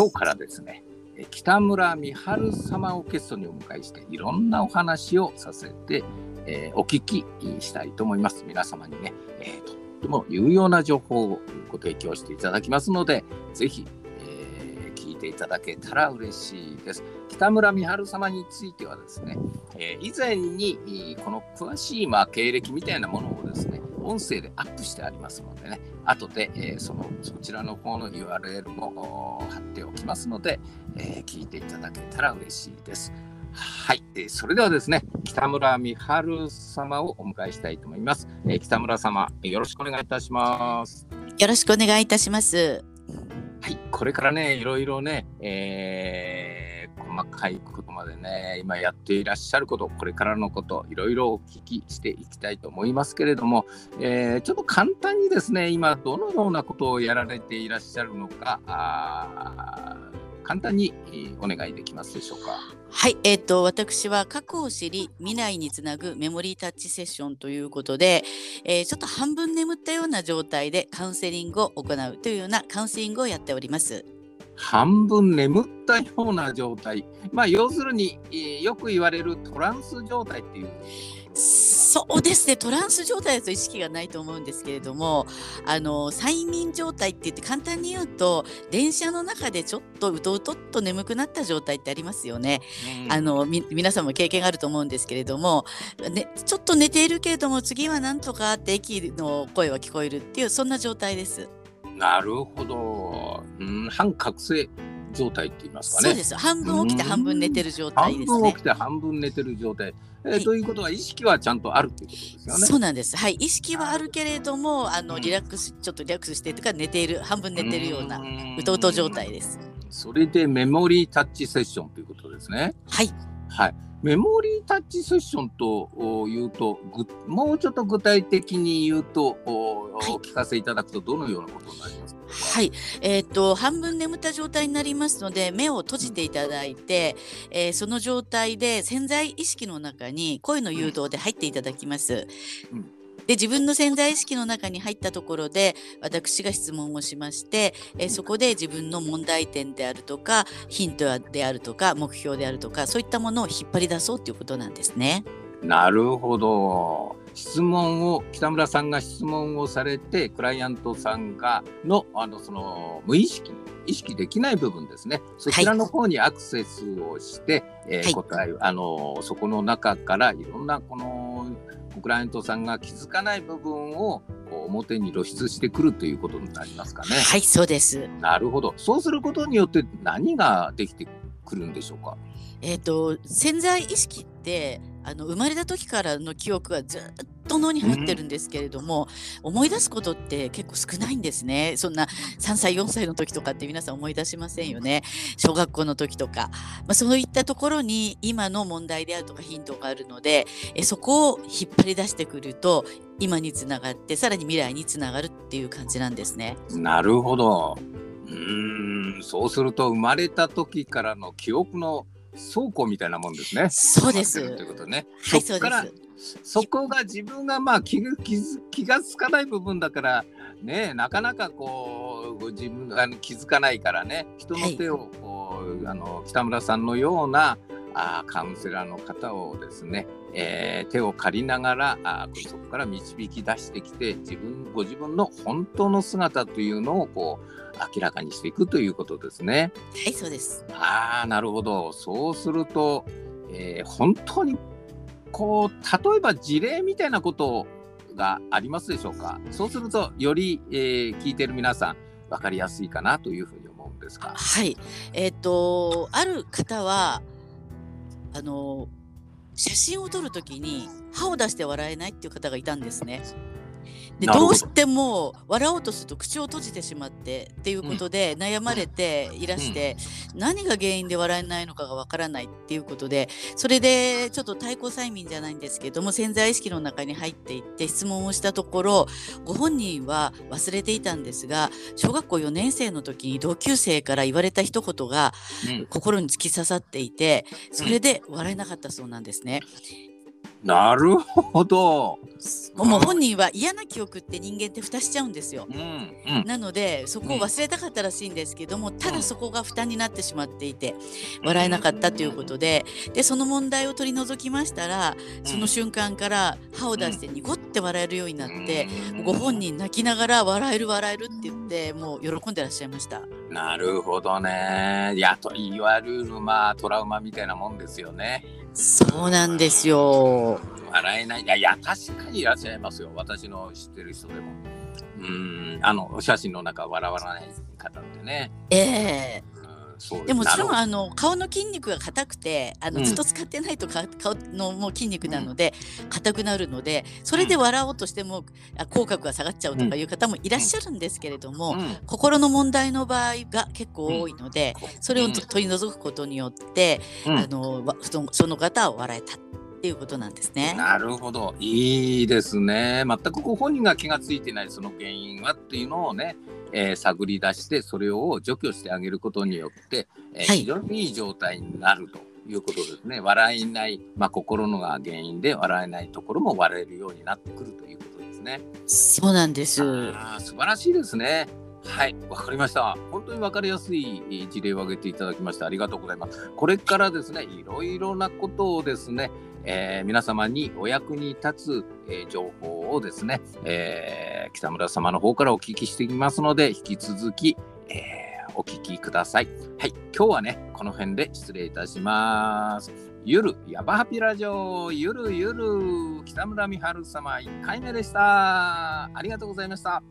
今日からですね北村美春様をゲストにお迎えしていろんなお話をさせて、えー、お聞きしたいと思います。皆様にね、えー、とっても有用な情報をご提供していただきますのでぜひ、えー、聞いていただけたら嬉しいです。北村美春様についてはですね、え、以前にこの詳しい、まあ、経歴みたいなものをですね音声でアップしてありますのでね、後で、えー、そのそちらの方の URL も貼っておきますので、えー、聞いていただけたら嬉しいです。はい、えー、それではですね、北村美春様をお迎えしたいと思います。えー、北村様、よろしくお願いいたします。よろしくお願いいたします。はい、これからね、いろいろね、えー細かいことまでね今やっていらっしゃることこれからのこといろいろお聞きしていきたいと思いますけれども、えー、ちょっと簡単にですね今どのようなことをやられていらっしゃるのかあ簡単にお願いできますでしょうか？はい、えっ、ー、と私は過去を知り未来につなぐメモリータッチセッションということで、えー、ちょっと半分眠ったような状態でカウンセリングを行うというようなカウンセリングをやっております。半分眠ったような状態。まあ、要するに、よく言われるトランス状態っていう。そうですねトランス状態だと意識がないと思うんですけれどもあの催眠状態って言って簡単に言うと電車の中でちょっとうとうとっと眠くなった状態ってありますよね。あの皆さんも経験があると思うんですけれども、ね、ちょっと寝ているけれども次は何とかって駅の声は聞こえるっていうそんな状態です。なるほど。うん、半覚醒状態って言いますかね。そうです。半分起きて半分寝てる状態ですね。半分起きて半分寝てる状態。えー、はい、ということは意識はちゃんとあるっていうことですよね。そうなんです。はい、意識はあるけれども、あのリラックス、ちょっとリラックスしてとか寝ている半分寝てるようなうとうと状態です。それでメモリータッチセッションということですね。はい。はい。メモリータッチセッションというと、もうちょっと具体的に言うと、お聞かせいただくと、どのようなことになりますか？はい、えー、っと半分眠った状態になりますので目を閉じていただいて、うん、えー、その状態で潜在意識の中に声の誘導で入っていただきます。うんで自分の潜在意識の中に入ったところで私が質問をしまして、えそこで自分の問題点であるとかヒントであるとか目標であるとかそういったものを引っ張り出そうということなんですね。なるほど。質問を北村さんが質問をされてクライアントさんがのあのその無意識意識できない部分ですねそちらの方にアクセスをして、はい、えー、答えあのそこの中からいろんなこのクライアントさんが気づかない部分を表に露出してくるということになりますかね。はいそうですなるほどそうすることによって何ができてくるんでしょうか？えっ、ー、と潜在意識ってあの生まれた時からの記憶はずっと脳に入ってるんですけれども、うん、思い出すことって結構少ないんですねそんな3歳4歳の時とかって皆さん思い出しませんよね小学校の時とか、まあ、そういったところに今の問題であるとかヒントがあるのでえそこを引っ張り出してくると今につながってさらに未来につながるっていう感じなんですね。なるほどうんそうすると生まれた時からの記憶の倉庫みたいなもんですね。そうです。ということね。はい、そこからそこが自分がまあ気気気がつかない部分だからねなかなかこう自分あの気づかないからね人の手をこう、はい、あの北村さんのようなあカウンセラーの方をですね、えー、手を借りながらあそこから導き出してきて自分ご自分の本当の姿というのをこう明らかにしていくということですね。はい、そうです。ああ、なるほど。そうすると、えー、本当にこう例えば事例みたいなことがありますでしょうか？そうするとより、えー、聞いてる皆さん分かりやすいかなというふうに思うんですか。はい。えっ、ー、とある方はあの写真を撮るときに歯を出して笑えないっていう方がいたんですね。でど。うしても笑おうとすると口を閉じてしまってっていうことで悩まれていらして、うん、何が原因で笑えないのかがわからないっていうことでそれでちょっと対抗催眠じゃないんですけども潜在意識の中に入っていって質問をしたところご本人は忘れていたんですが小学校4年生の時に同級生から言われた一言が心に突き刺さっていてそれで笑えなかったそうなんですね。なるほど。もう本人は嫌な記憶って人間って蓋しちゃうんですよ。うんうんなのでそこを忘れたかったらしいんですけども、ただそこが負担になってしまっていて笑えなかったということででその問題を取り除きましたらその瞬間から歯を出してニコって笑えるようになって、ご本人泣きながら笑える笑えるって言ってもう喜んでらっしゃいました。なるほどね。いやといわゆるまあトラウマみたいなもんですよね。そうなんですよ。笑えない。いやいや確かにいらっしゃいますよ。私の知ってる人でも。うんあの写真の中笑わない方ってね。ええうんそうでもちろんあの顔の筋肉が硬くてあのうん。ずっと使ってないとか顔のもう筋肉なので硬くなるのでそれで笑おうとしてもあ口角が下がっちゃうとかいう方もいらっしゃるんですけれども、心の問題の場合が結構多いので、それをうん取り除くことによって、うん。あのわそのその方は笑えたっていうことなんですね。なるほどいいですね全くご本人が気がついてないその原因はっていうのをね、えー探り出してそれを除去してあげることによって、えーはい非常にいい状態になるということですね笑えない、まあ、心のが原因で笑えないところも笑えるようになってくるということですね。そうなんです。素晴らしいですね。はい、わかりました。本当にわかりやすい事例を挙げていただきましてありがとうございます。これからですね、いろいろなことをですね、えー皆様にお役に立つ、えー情報をですね、えー北村様の方からお聞きしていきますので、引き続き、えーお聞きください。はい、今日はね、この辺で失礼いたします。ゆるヤバハピラジオゆるゆる北村美春様1回目でした。ありがとうございました。